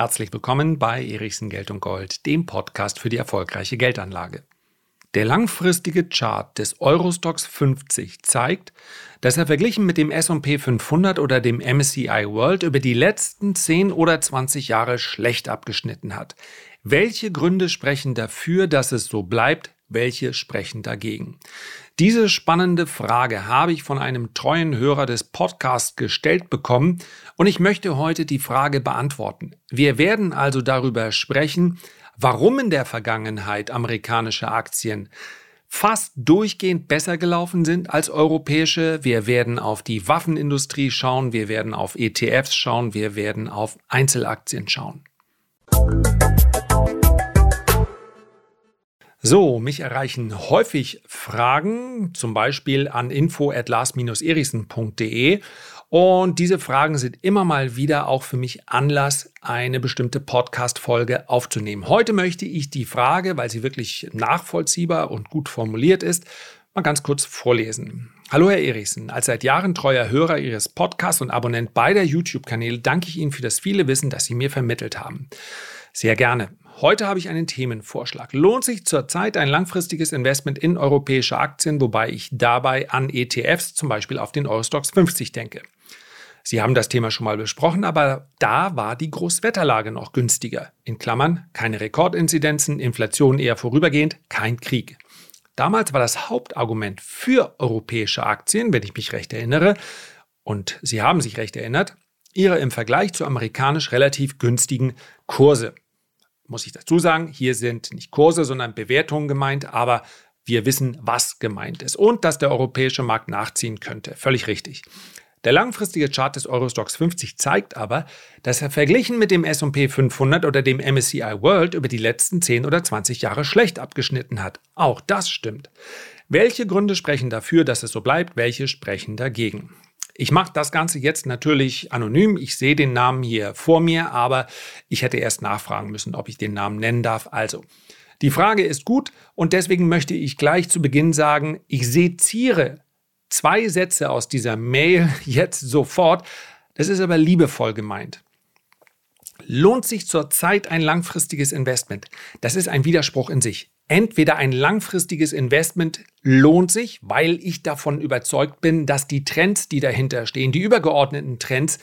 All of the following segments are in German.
Herzlich willkommen bei Erichsen Geld und Gold, dem Podcast für die erfolgreiche Geldanlage. Der langfristige Chart des Eurostox 50 zeigt, dass er verglichen mit dem S&P 500 oder dem MSCI World über die letzten 10 oder 20 Jahre schlecht abgeschnitten hat. Welche Gründe sprechen dafür, dass es so bleibt? Welche sprechen dagegen? Diese spannende Frage habe ich von einem treuen Hörer des Podcasts gestellt bekommen und ich möchte heute die Frage beantworten. Wir werden also darüber sprechen, warum in der Vergangenheit amerikanische Aktien fast durchgehend besser gelaufen sind als europäische. Wir werden auf die Waffenindustrie schauen, wir werden auf ETFs schauen, wir werden auf Einzelaktien schauen. So, mich erreichen häufig Fragen, zum Beispiel an info at lars-erichsen.de und diese Fragen sind immer mal wieder auch für mich Anlass, eine bestimmte Podcast-Folge aufzunehmen. Heute möchte ich die Frage, weil sie wirklich nachvollziehbar und gut formuliert ist, mal ganz kurz vorlesen. Hallo Herr Erichsen, als seit Jahren treuer Hörer Ihres Podcasts und Abonnent beider YouTube-Kanäle danke ich Ihnen für das viele Wissen, das Sie mir vermittelt haben. Sehr gerne. Heute habe ich einen Themenvorschlag. Lohnt sich zurzeit ein langfristiges Investment in europäische Aktien, wobei ich dabei an ETFs, zum Beispiel auf den Eurostox 50 denke? Sie haben das Thema schon mal besprochen, aber da war die Großwetterlage noch günstiger. In Klammern keine Rekordinzidenzen, Inflation eher vorübergehend, kein Krieg. Damals war das Hauptargument für europäische Aktien, wenn ich mich recht erinnere, und Sie haben sich recht erinnert, ihre im Vergleich zu amerikanisch relativ günstigen Kurse. Muss ich dazu sagen, hier sind nicht Kurse, sondern Bewertungen gemeint, aber wir wissen, was gemeint ist und dass der europäische Markt nachziehen könnte. Völlig richtig. Der langfristige Chart des Eurostox 50 zeigt aber, dass er verglichen mit dem S&P 500 oder dem MSCI World über die letzten 10 oder 20 Jahre schlecht abgeschnitten hat. Auch das stimmt. Welche Gründe sprechen dafür, dass es so bleibt? Welche sprechen dagegen? Ich mache das Ganze jetzt natürlich anonym. Ich sehe den Namen hier vor mir, aber ich hätte erst nachfragen müssen, ob ich den Namen nennen darf. Also, die Frage ist gut und deswegen möchte ich gleich zu Beginn sagen, ich seziere zwei Sätze aus dieser Mail jetzt sofort. Das ist aber liebevoll gemeint. Lohnt sich zurzeit ein langfristiges Investment? Das ist ein Widerspruch in sich. Entweder ein langfristiges Investment lohnt sich, weil ich davon überzeugt bin, dass die Trends, die dahinter stehen, die übergeordneten Trends,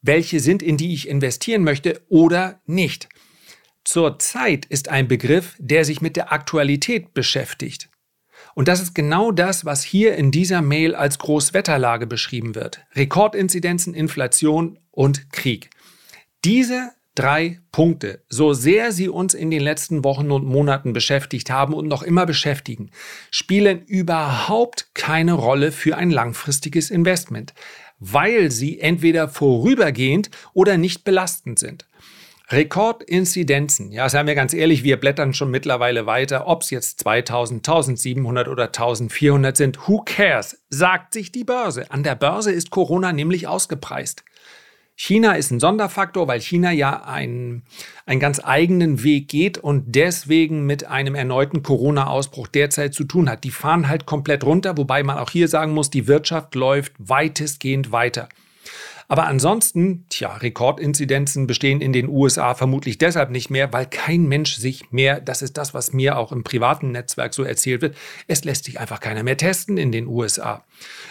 welche sind, in die ich investieren möchte oder nicht. Zurzeit ist ein Begriff, der sich mit der Aktualität beschäftigt. Und das ist genau das, was hier in dieser Mail als Großwetterlage beschrieben wird. Rekordinzidenzen, Inflation und Krieg. Diese drei Punkte, so sehr sie uns in den letzten Wochen und Monaten beschäftigt haben und noch immer beschäftigen, spielen überhaupt keine Rolle für ein langfristiges Investment, weil sie entweder vorübergehend oder nicht belastend sind. Rekordinzidenzen. Ja, seien wir ganz ehrlich, wir blättern schon mittlerweile weiter, ob es jetzt 2000, 1700 oder 1400 sind. Who cares? Sagt sich die Börse. An der Börse ist Corona nämlich ausgepreist. China ist ein Sonderfaktor, weil China ja einen, einen ganz eigenen Weg geht und deswegen mit einem erneuten Corona-Ausbruch derzeit zu tun hat. Die fahren halt komplett runter, wobei man auch hier sagen muss, die Wirtschaft läuft weitestgehend weiter. Aber ansonsten, tja, Rekordinzidenzen bestehen in den USA vermutlich deshalb nicht mehr, weil kein Mensch sich mehr, das ist das, was mir auch im privaten Netzwerk so erzählt wird, es lässt sich einfach keiner mehr testen in den USA.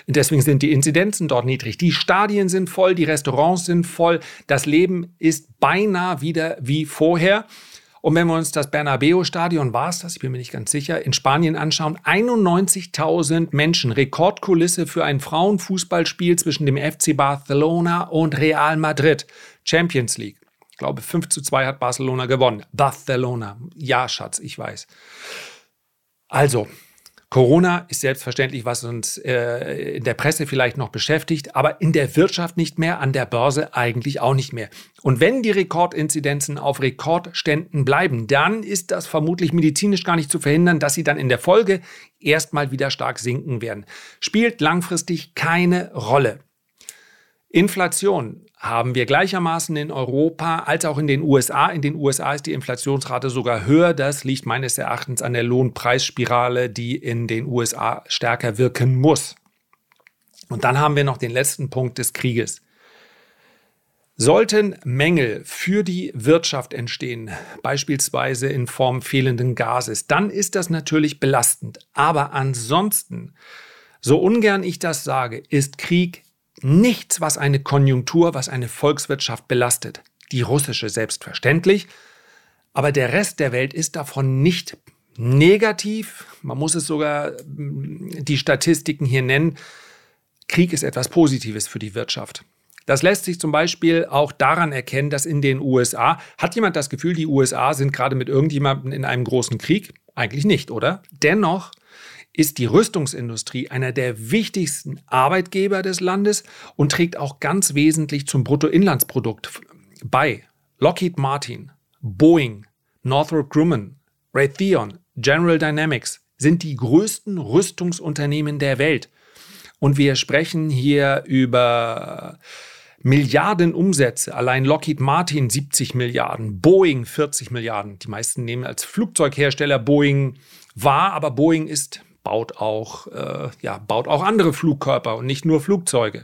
Deswegen sind die Inzidenzen dort niedrig. Die Stadien sind voll, die Restaurants sind voll, das Leben ist beinahe wieder wie vorher. Und wenn wir uns das Bernabeu-Stadion, war es das, ich bin mir nicht ganz sicher, in Spanien anschauen, 91.000 Menschen, Rekordkulisse für ein Frauenfußballspiel zwischen dem FC Barcelona und Real Madrid, Champions League. Ich glaube, 5 zu 2 hat Barcelona gewonnen. Barcelona. Ja, Schatz, ich weiß. Also, Corona ist selbstverständlich, was uns äh, in der Presse vielleicht noch beschäftigt, aber in der Wirtschaft nicht mehr, an der Börse eigentlich auch nicht mehr. Und wenn die Rekordinzidenzen auf Rekordständen bleiben, dann ist das vermutlich medizinisch gar nicht zu verhindern, dass sie dann in der Folge erstmal wieder stark sinken werden. Spielt langfristig keine Rolle. Inflation haben wir gleichermaßen in Europa als auch in den USA. In den USA ist die Inflationsrate sogar höher. Das liegt meines Erachtens an der Lohnpreisspirale, die in den USA stärker wirken muss. Und dann haben wir noch den letzten Punkt des Krieges. Sollten Mängel für die Wirtschaft entstehen, beispielsweise in Form fehlenden Gases, dann ist das natürlich belastend. Aber ansonsten, so ungern ich das sage, ist Krieg nichts, was eine Konjunktur, was eine Volkswirtschaft belastet. Die russische selbstverständlich, aber der Rest der Welt ist davon nicht negativ. Man muss es sogar mm, die Statistiken hier nennen. Krieg ist etwas Positives für die Wirtschaft. Das lässt sich zum Beispiel auch daran erkennen, dass in den USA, hat jemand das Gefühl, die USA sind gerade mit irgendjemandem in einem großen Krieg? Eigentlich nicht, oder? Dennoch ist die Rüstungsindustrie einer der wichtigsten Arbeitgeber des Landes und trägt auch ganz wesentlich zum Bruttoinlandsprodukt bei. Lockheed Martin, Boeing, Northrop Grumman, Raytheon, General Dynamics sind die größten Rüstungsunternehmen der Welt. Und wir sprechen hier über Milliarden Umsätze. Allein Lockheed Martin 70 Milliarden, Boeing 40 Milliarden. Die meisten nehmen als Flugzeughersteller Boeing wahr, aber Boeing ist, baut auch, äh, ja, baut auch andere Flugkörper und nicht nur Flugzeuge.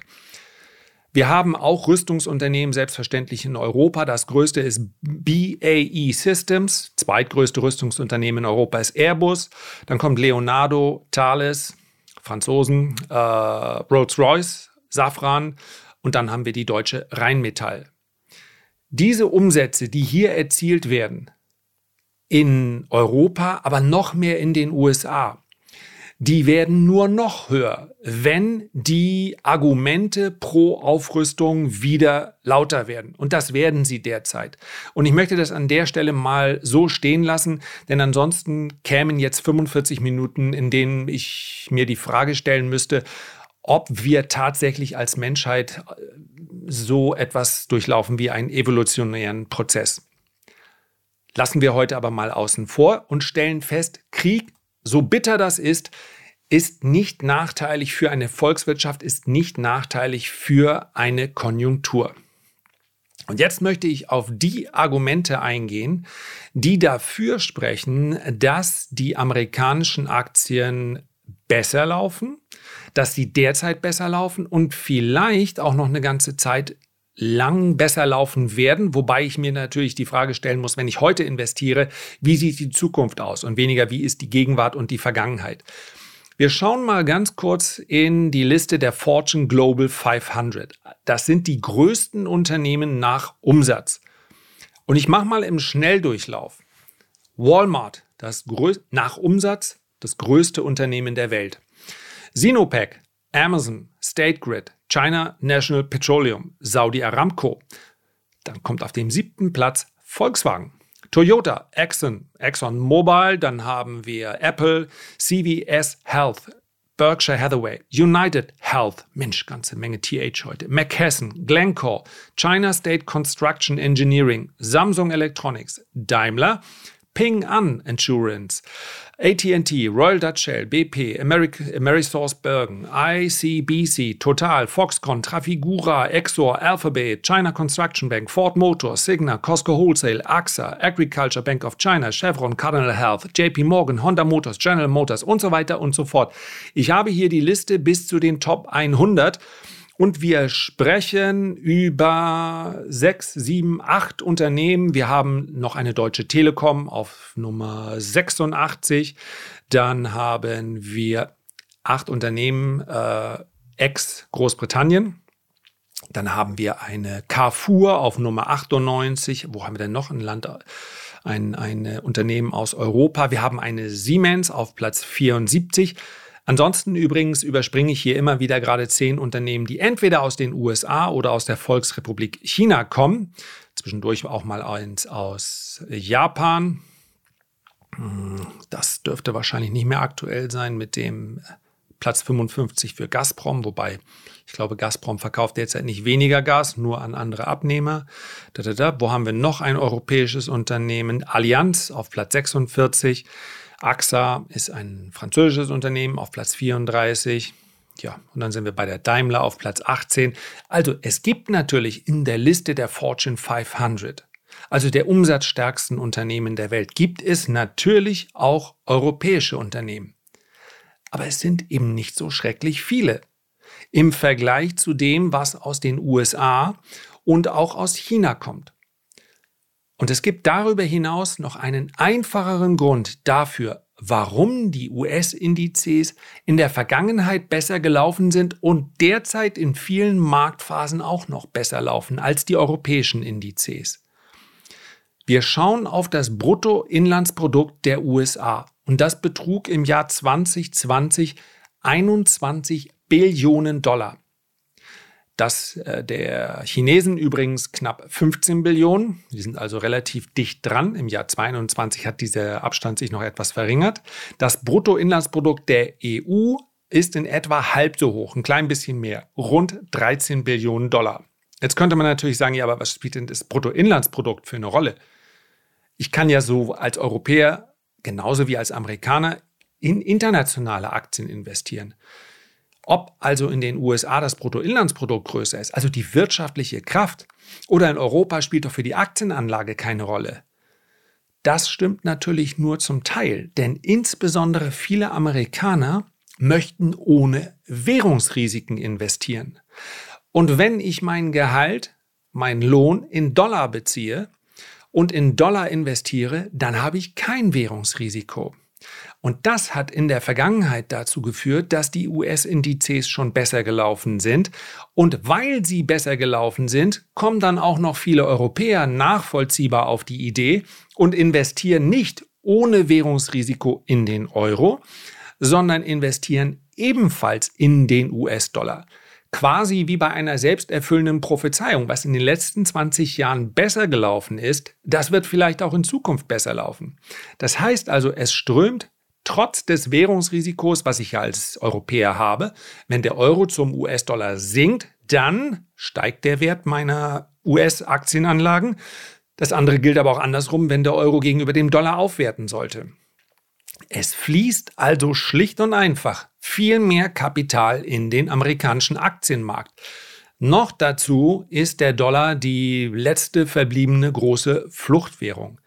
Wir haben auch Rüstungsunternehmen selbstverständlich in Europa. Das größte ist BAE Systems. Zweitgrößte Rüstungsunternehmen in Europa ist Airbus. Dann kommt Leonardo, Thales, Franzosen, äh, Rolls-Royce, Safran und dann haben wir die deutsche Rheinmetall. Diese Umsätze, die hier erzielt werden, in Europa, aber noch mehr in den USA, die werden nur noch höher, wenn die Argumente pro Aufrüstung wieder lauter werden. Und das werden sie derzeit. Und ich möchte das an der Stelle mal so stehen lassen, denn ansonsten kämen jetzt 45 Minuten, in denen ich mir die Frage stellen müsste, ob wir tatsächlich als Menschheit äh, so etwas durchlaufen wie einen evolutionären Prozess. Lassen wir heute aber mal außen vor und stellen fest, Krieg, so bitter das ist, ist nicht nachteilig für eine Volkswirtschaft, ist nicht nachteilig für eine Konjunktur. Und jetzt möchte ich auf die Argumente eingehen, die dafür sprechen, dass die amerikanischen Aktien besser laufen, dass sie derzeit besser laufen und vielleicht auch noch eine ganze Zeit lang besser laufen werden, wobei ich mir natürlich die Frage stellen muss, wenn ich heute investiere, wie sieht die Zukunft aus und weniger, wie ist die Gegenwart und die Vergangenheit. Wir schauen mal ganz kurz in die Liste der Fortune Global 500. Das sind die größten Unternehmen nach Umsatz. Und ich mache mal im Schnelldurchlauf. Walmart, das nach Umsatz das größte Unternehmen der Welt. Sinopec, Amazon, State Grid, China National Petroleum, Saudi Aramco. Dann kommt auf dem siebten Platz Volkswagen. Toyota, Exxon, Exxon Mobil, dann haben wir Apple, CVS Health, Berkshire Hathaway, United Health, Mensch, ganze Menge TH heute, McKesson, Glencore, China State Construction Engineering, Samsung Electronics, Daimler, Ping An Insurance, AT&T, Royal Dutch Shell, BP, Amerisource Bergen, ICBC, Total, Foxconn, Trafigura, Exor, Alphabet, China Construction Bank, Ford Motors, Signa, Costco Wholesale, AXA, Agriculture Bank of China, Chevron, Cardinal Health, JP Morgan, Honda Motors, General Motors und so weiter und so fort. Ich habe hier die Liste bis zu den Top 100 und wir sprechen über sechs, sieben, acht Unternehmen. Wir haben noch eine Deutsche Telekom auf Nummer 86. Dann haben wir acht Unternehmen äh, ex-Großbritannien. Dann haben wir eine Carrefour auf Nummer 98. Wo haben wir denn noch ein Land? Ein, ein Unternehmen aus Europa. Wir haben eine Siemens auf Platz 74. Ansonsten übrigens überspringe ich hier immer wieder gerade zehn Unternehmen, die entweder aus den USA oder aus der Volksrepublik China kommen. Zwischendurch auch mal eins aus Japan. Hm, das dürfte wahrscheinlich nicht mehr aktuell sein mit dem Platz 55 für Gazprom, wobei ich glaube, Gazprom verkauft derzeit nicht weniger Gas, nur an andere Abnehmer. Da, da, da. Wo haben wir noch ein europäisches Unternehmen? Allianz auf Platz 46. AXA ist ein französisches Unternehmen auf Platz 34. Ja, und dann sind wir bei der Daimler auf Platz 18. Also es gibt natürlich in der Liste der Fortune 500, also der umsatzstärksten Unternehmen der Welt, gibt es natürlich auch europäische Unternehmen. Aber es sind eben nicht so schrecklich viele. im Vergleich zu dem, was aus den USA und auch aus China kommt. Und es gibt darüber hinaus noch einen einfacheren Grund dafür, warum die US-Indizes in der Vergangenheit besser gelaufen sind und derzeit in vielen Marktphasen auch noch besser laufen als die europäischen Indizes. Wir schauen auf das Bruttoinlandsprodukt der USA und das betrug im Jahr 2020 21 Billionen Dollar. Das äh, der Chinesen übrigens knapp 15 Billionen. Die sind also relativ dicht dran. Im Jahr 2022 hat dieser Abstand sich noch etwas verringert. Das Bruttoinlandsprodukt der EU ist in etwa halb so hoch, ein klein bisschen mehr, rund 13 Billionen Dollar. Jetzt könnte man natürlich sagen, ja, aber was spielt denn das Bruttoinlandsprodukt für eine Rolle? Ich kann ja so als Europäer genauso wie als Amerikaner in internationale Aktien investieren. Ob also in den USA das Bruttoinlandsprodukt größer ist, also die wirtschaftliche Kraft, oder in Europa spielt doch für die Aktienanlage keine Rolle. Das stimmt natürlich nur zum Teil, denn insbesondere viele Amerikaner möchten ohne Währungsrisiken investieren. Und wenn ich mein Gehalt, meinen Lohn in Dollar beziehe und in Dollar investiere, dann habe ich kein Währungsrisiko. Und das hat in der Vergangenheit dazu geführt, dass die US-Indizes schon besser gelaufen sind. Und weil sie besser gelaufen sind, kommen dann auch noch viele Europäer nachvollziehbar auf die Idee und investieren nicht ohne Währungsrisiko in den Euro, sondern investieren ebenfalls in den US-Dollar. Quasi wie bei einer selbsterfüllenden Prophezeiung, was in den letzten 20 Jahren besser gelaufen ist, das wird vielleicht auch in Zukunft besser laufen. Das heißt also, es strömt trotz des Währungsrisikos, was ich ja als Europäer habe, wenn der Euro zum US-Dollar sinkt, dann steigt der Wert meiner US-Aktienanlagen. Das andere gilt aber auch andersrum, wenn der Euro gegenüber dem Dollar aufwerten sollte. Es fließt also schlicht und einfach viel mehr Kapital in den amerikanischen Aktienmarkt. Noch dazu ist der Dollar die letzte verbliebene große Fluchtwährung.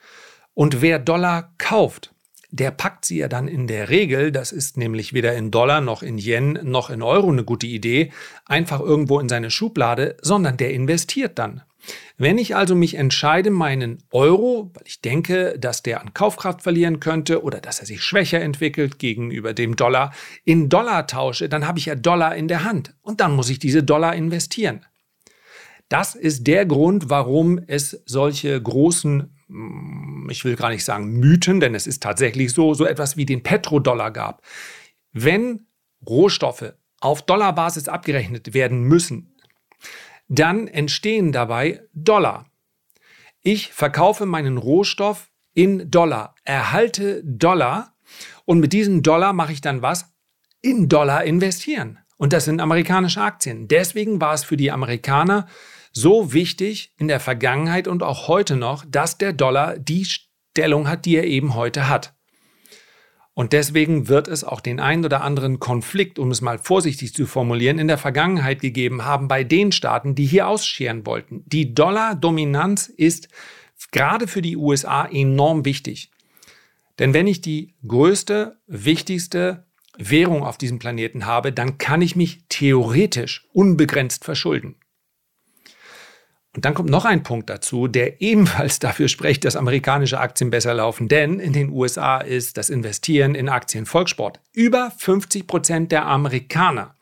Und wer Dollar kauft, der packt sie ja dann in der Regel, das ist nämlich weder in Dollar noch in Yen noch in Euro eine gute Idee, einfach irgendwo in seine Schublade, sondern der investiert dann. Wenn ich also mich entscheide, meinen Euro, weil ich denke, dass der an Kaufkraft verlieren könnte oder dass er sich schwächer entwickelt gegenüber dem Dollar, in Dollar tausche, dann habe ich ja Dollar in der Hand und dann muss ich diese Dollar investieren. Das ist der Grund, warum es solche großen hm, ich will gar nicht sagen Mythen, denn es ist tatsächlich so, so etwas wie den Petrodollar gab. Wenn Rohstoffe auf Dollarbasis abgerechnet werden müssen, dann entstehen dabei Dollar. Ich verkaufe meinen Rohstoff in Dollar, erhalte Dollar und mit diesen Dollar mache ich dann was? In Dollar investieren. Und das sind amerikanische Aktien. Deswegen war es für die Amerikaner so wichtig in der Vergangenheit und auch heute noch, dass der Dollar die Stellung hat, die er eben heute hat. Und deswegen wird es auch den einen oder anderen Konflikt, um es mal vorsichtig zu formulieren, in der Vergangenheit gegeben haben bei den Staaten, die hier ausscheren wollten. Die Dollar-Dominanz ist gerade für die USA enorm wichtig. Denn wenn ich die größte, wichtigste Währung auf diesem Planeten habe, dann kann ich mich theoretisch unbegrenzt verschulden. Und dann kommt noch ein Punkt dazu, der ebenfalls dafür spricht, dass amerikanische Aktien besser laufen. Denn in den USA ist das Investieren in Aktien Volkssport. Über 50 Prozent der Amerikaner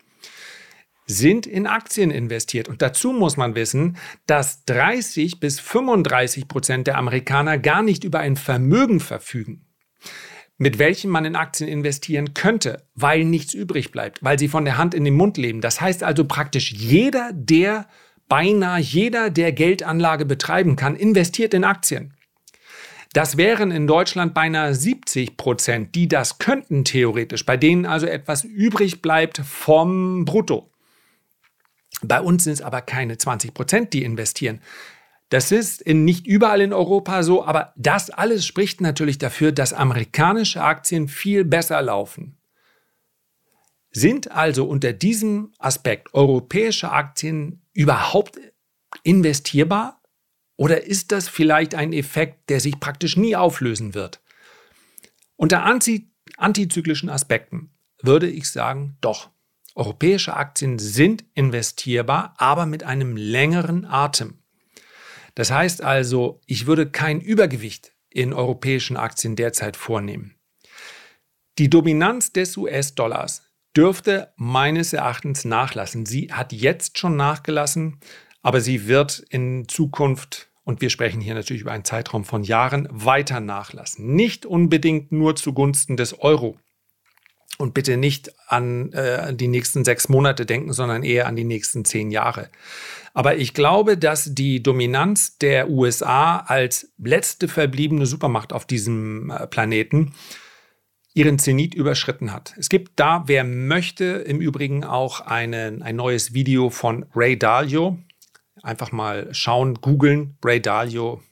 sind in Aktien investiert. Und dazu muss man wissen, dass 30 bis 35 Prozent der Amerikaner gar nicht über ein Vermögen verfügen mit welchem man in Aktien investieren könnte, weil nichts übrig bleibt, weil sie von der Hand in den Mund leben. Das heißt also praktisch jeder, der beinahe jeder, der Geldanlage betreiben kann, investiert in Aktien. Das wären in Deutschland beinahe 70 Prozent, die das könnten theoretisch, bei denen also etwas übrig bleibt vom Brutto. Bei uns sind es aber keine 20 Prozent, die investieren. Das ist in, nicht überall in Europa so, aber das alles spricht natürlich dafür, dass amerikanische Aktien viel besser laufen. Sind also unter diesem Aspekt europäische Aktien überhaupt investierbar? Oder ist das vielleicht ein Effekt, der sich praktisch nie auflösen wird? Unter anti antizyklischen Aspekten würde ich sagen, doch. Europäische Aktien sind investierbar, aber mit einem längeren Atem. Das heißt also, ich würde kein Übergewicht in europäischen Aktien derzeit vornehmen. Die Dominanz des US-Dollars dürfte meines Erachtens nachlassen. Sie hat jetzt schon nachgelassen, aber sie wird in Zukunft, und wir sprechen hier natürlich über einen Zeitraum von Jahren, weiter nachlassen. Nicht unbedingt nur zugunsten des Euro. Und bitte nicht an äh, die nächsten sechs Monate denken, sondern eher an die nächsten zehn Jahre. Aber ich glaube, dass die Dominanz der USA als letzte verbliebene Supermacht auf diesem äh, Planeten ihren Zenit überschritten hat. Es gibt da, wer möchte, im Übrigen auch einen, ein neues Video von Ray Dalio. Einfach mal schauen, googeln, Ray Dalio,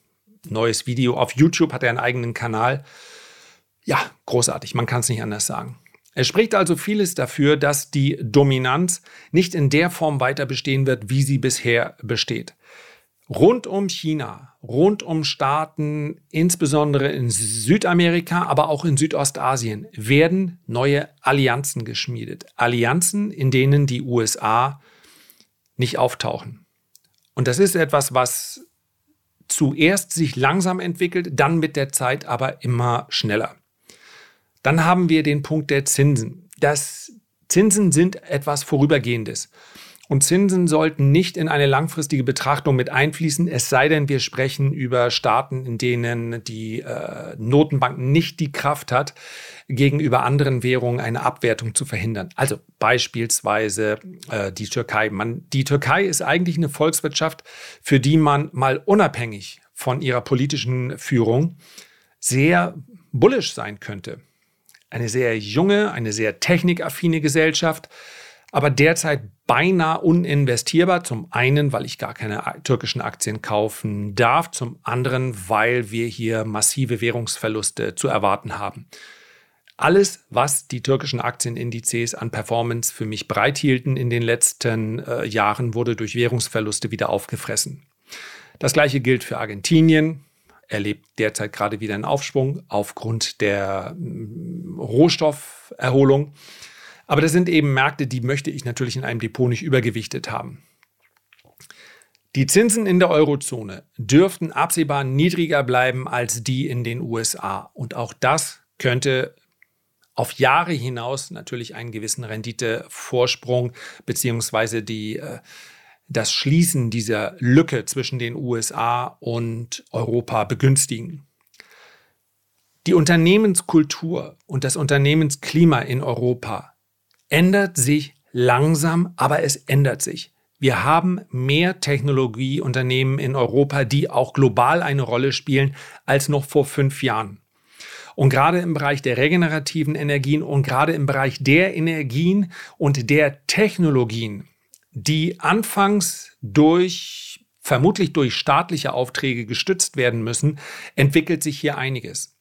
neues Video. Auf YouTube hat er einen eigenen Kanal. Ja, großartig, man kann es nicht anders sagen. Es spricht also vieles dafür, dass die Dominanz nicht in der Form weiter bestehen wird, wie sie bisher besteht. Rund um China, rund um Staaten, insbesondere in Südamerika, aber auch in Südostasien, werden neue Allianzen geschmiedet. Allianzen, in denen die USA nicht auftauchen. Und das ist etwas, was zuerst sich langsam entwickelt, dann mit der Zeit aber immer schneller. Dann haben wir den Punkt der Zinsen. Das Zinsen sind etwas Vorübergehendes. Und Zinsen sollten nicht in eine langfristige Betrachtung mit einfließen, es sei denn, wir sprechen über Staaten, in denen die äh, Notenbank nicht die Kraft hat, gegenüber anderen Währungen eine Abwertung zu verhindern. Also beispielsweise äh, die Türkei. Man, die Türkei ist eigentlich eine Volkswirtschaft, für die man mal unabhängig von ihrer politischen Führung sehr bullisch sein könnte. Eine sehr junge, eine sehr technikaffine Gesellschaft aber derzeit beinahe uninvestierbar. Zum einen, weil ich gar keine türkischen Aktien kaufen darf, zum anderen, weil wir hier massive Währungsverluste zu erwarten haben. Alles, was die türkischen Aktienindizes an Performance für mich bereithielten in den letzten äh, Jahren, wurde durch Währungsverluste wieder aufgefressen. Das gleiche gilt für Argentinien, erlebt derzeit gerade wieder einen Aufschwung aufgrund der Rohstofferholung. Aber das sind eben Märkte, die möchte ich natürlich in einem Depot nicht übergewichtet haben. Die Zinsen in der Eurozone dürften absehbar niedriger bleiben als die in den USA. Und auch das könnte auf Jahre hinaus natürlich einen gewissen Renditevorsprung beziehungsweise die, äh, das Schließen dieser Lücke zwischen den USA und Europa begünstigen. Die Unternehmenskultur und das Unternehmensklima in Europa ändert sich langsam, aber es ändert sich. Wir haben mehr Technologieunternehmen in Europa, die auch global eine Rolle spielen, als noch vor fünf Jahren. Und gerade im Bereich der regenerativen Energien und gerade im Bereich der Energien und der Technologien, die anfangs durch, vermutlich durch staatliche Aufträge gestützt werden müssen, entwickelt sich hier einiges.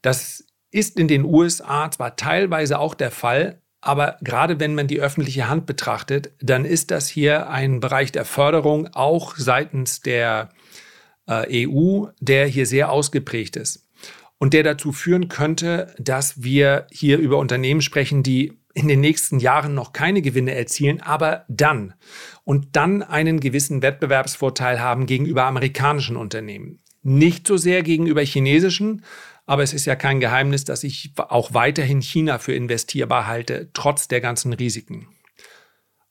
Das ist in den USA zwar teilweise auch der Fall, aber gerade wenn man die öffentliche Hand betrachtet, dann ist das hier ein Bereich der Förderung auch seitens der äh, EU, der hier sehr ausgeprägt ist und der dazu führen könnte, dass wir hier über Unternehmen sprechen, die in den nächsten Jahren noch keine Gewinne erzielen, aber dann und dann einen gewissen Wettbewerbsvorteil haben gegenüber amerikanischen Unternehmen. Nicht so sehr gegenüber chinesischen, aber es ist ja kein Geheimnis, dass ich auch weiterhin China für investierbar halte, trotz der ganzen Risiken.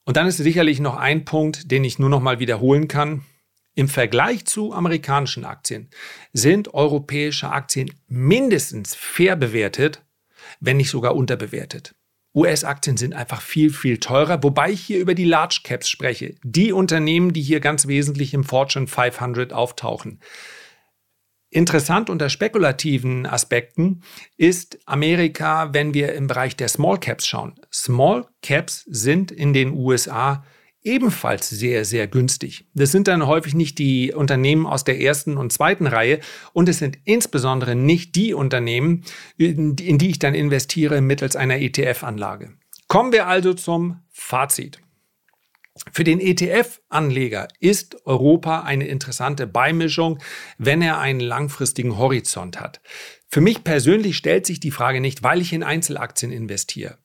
Und dann ist sicherlich noch ein Punkt, den ich nur noch mal wiederholen kann. Im Vergleich zu amerikanischen Aktien sind europäische Aktien mindestens fair bewertet, wenn nicht sogar unterbewertet. US-Aktien sind einfach viel, viel teurer, wobei ich hier über die Large Caps spreche. Die Unternehmen, die hier ganz wesentlich im Fortune 500 auftauchen. Interessant unter spekulativen Aspekten ist Amerika, wenn wir im Bereich der Small Caps schauen. Small Caps sind in den USA ebenfalls sehr, sehr günstig. Das sind dann häufig nicht die Unternehmen aus der ersten und zweiten Reihe und es sind insbesondere nicht die Unternehmen, in die ich dann investiere mittels einer ETF-Anlage. Kommen wir also zum Fazit. Für den ETF-Anleger ist Europa eine interessante Beimischung, wenn er einen langfristigen Horizont hat. Für mich persönlich stellt sich die Frage nicht, weil ich in Einzelaktien investiere.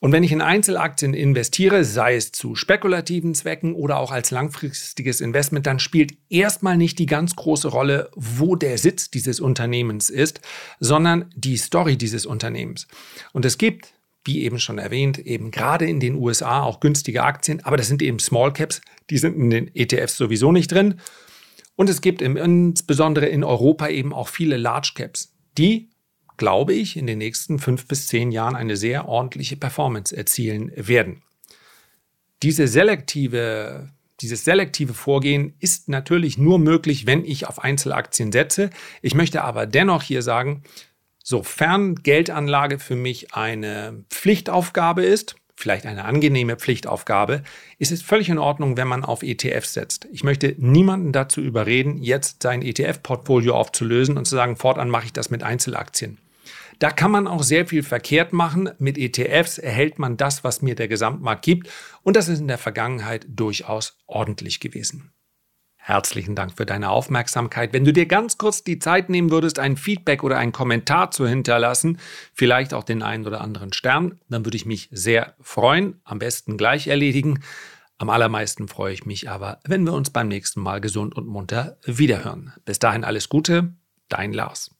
Und wenn ich in Einzelaktien investiere, sei es zu spekulativen Zwecken oder auch als langfristiges Investment, dann spielt erstmal nicht die ganz große Rolle, wo der Sitz dieses Unternehmens ist, sondern die Story dieses Unternehmens. Und es gibt, wie eben schon erwähnt, eben gerade in den USA auch günstige Aktien, aber das sind eben Small Caps, die sind in den ETFs sowieso nicht drin. Und es gibt insbesondere in Europa eben auch viele Large Caps, die glaube ich, in den nächsten fünf bis zehn Jahren eine sehr ordentliche Performance erzielen werden. Diese selektive, dieses selektive Vorgehen ist natürlich nur möglich, wenn ich auf Einzelaktien setze. Ich möchte aber dennoch hier sagen, sofern Geldanlage für mich eine Pflichtaufgabe ist, vielleicht eine angenehme Pflichtaufgabe, ist es völlig in Ordnung, wenn man auf ETFs setzt. Ich möchte niemanden dazu überreden, jetzt sein ETF-Portfolio aufzulösen und zu sagen, fortan mache ich das mit Einzelaktien. Da kann man auch sehr viel verkehrt machen. Mit ETFs erhält man das, was mir der Gesamtmarkt gibt. Und das ist in der Vergangenheit durchaus ordentlich gewesen. Herzlichen Dank für deine Aufmerksamkeit. Wenn du dir ganz kurz die Zeit nehmen würdest, ein Feedback oder einen Kommentar zu hinterlassen, vielleicht auch den einen oder anderen Stern, dann würde ich mich sehr freuen. Am besten gleich erledigen. Am allermeisten freue ich mich aber, wenn wir uns beim nächsten Mal gesund und munter wiederhören. Bis dahin alles Gute, dein Lars.